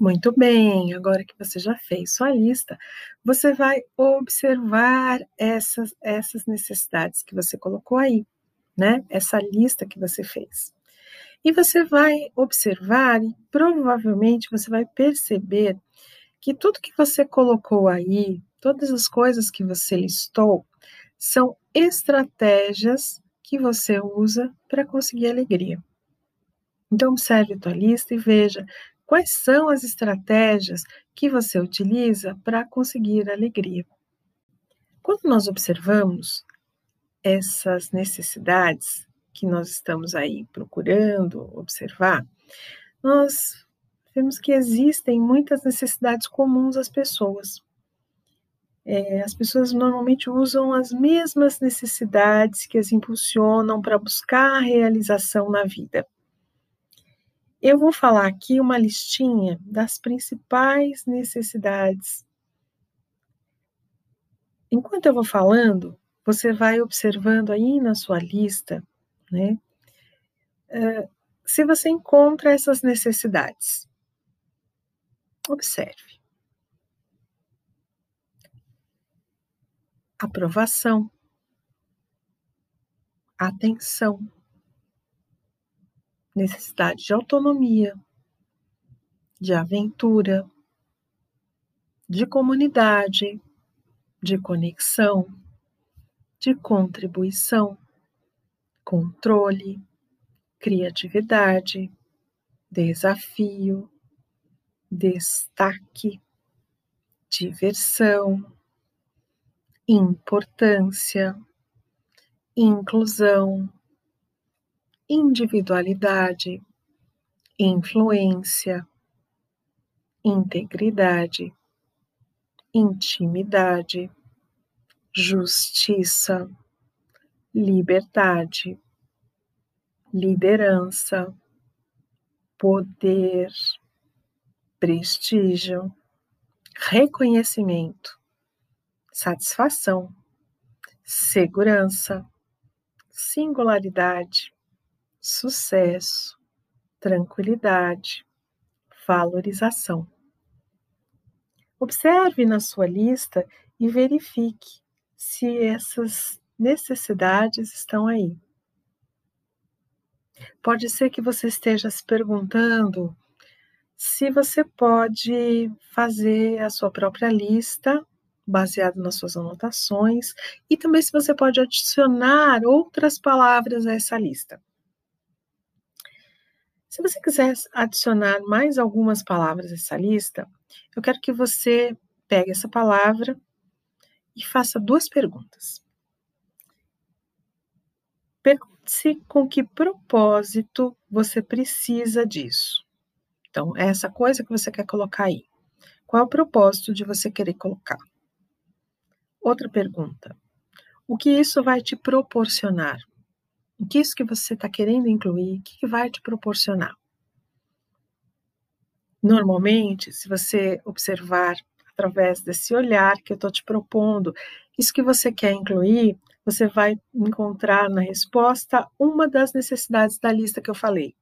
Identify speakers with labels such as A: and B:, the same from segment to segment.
A: Muito bem, agora que você já fez sua lista, você vai observar essas, essas necessidades que você colocou aí, né? Essa lista que você fez. E você vai observar e provavelmente você vai perceber que tudo que você colocou aí, todas as coisas que você listou, são estratégias que você usa para conseguir alegria. Então, observe a tua lista e veja quais são as estratégias que você utiliza para conseguir alegria. Quando nós observamos essas necessidades que nós estamos aí procurando observar, nós vemos que existem muitas necessidades comuns às pessoas. É, as pessoas normalmente usam as mesmas necessidades que as impulsionam para buscar a realização na vida. Eu vou falar aqui uma listinha das principais necessidades. Enquanto eu vou falando, você vai observando aí na sua lista, né? Uh, se você encontra essas necessidades. Observe. Aprovação. Atenção necessidade de autonomia, de aventura, de comunidade, de conexão, de contribuição, controle, criatividade, desafio, destaque, diversão, importância, inclusão, individualidade, influência, integridade, intimidade, justiça, liberdade, liderança, poder, prestígio, reconhecimento, satisfação, segurança, singularidade, sucesso, tranquilidade, valorização. Observe na sua lista e verifique se essas necessidades estão aí. Pode ser que você esteja se perguntando se você pode fazer a sua própria lista baseado nas suas anotações e também se você pode adicionar outras palavras a essa lista. Se você quiser adicionar mais algumas palavras a essa lista, eu quero que você pegue essa palavra e faça duas perguntas. Pergunte-se com que propósito você precisa disso. Então, é essa coisa que você quer colocar aí. Qual é o propósito de você querer colocar? Outra pergunta. O que isso vai te proporcionar? O que isso que você está querendo incluir, o que, que vai te proporcionar? Normalmente, se você observar através desse olhar que eu estou te propondo, isso que você quer incluir, você vai encontrar na resposta uma das necessidades da lista que eu falei.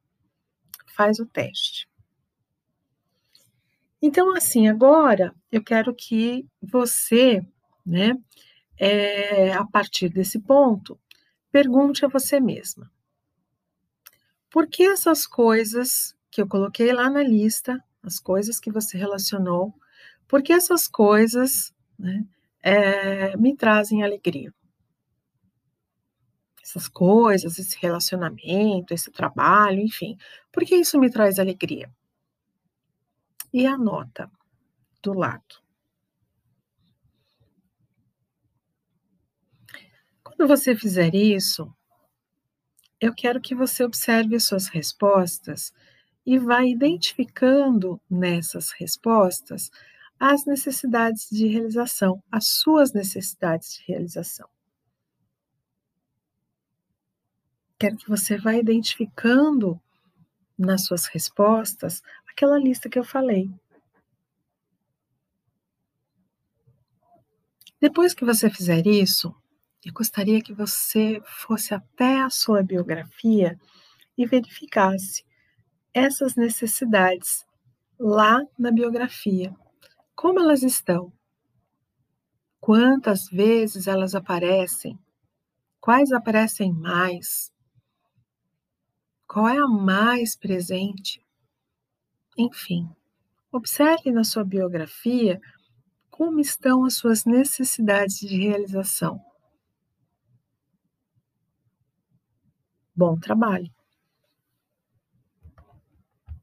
A: Faz o teste. Então, assim, agora eu quero que você, né, é, a partir desse ponto, Pergunte a você mesma: por que essas coisas que eu coloquei lá na lista, as coisas que você relacionou, por que essas coisas né, é, me trazem alegria? Essas coisas, esse relacionamento, esse trabalho, enfim, por que isso me traz alegria? E anota do lado. Quando você fizer isso, eu quero que você observe as suas respostas e vá identificando nessas respostas as necessidades de realização, as suas necessidades de realização. Quero que você vá identificando nas suas respostas aquela lista que eu falei. Depois que você fizer isso, eu gostaria que você fosse até a sua biografia e verificasse essas necessidades lá na biografia. Como elas estão? Quantas vezes elas aparecem? Quais aparecem mais? Qual é a mais presente? Enfim, observe na sua biografia como estão as suas necessidades de realização. Bom trabalho!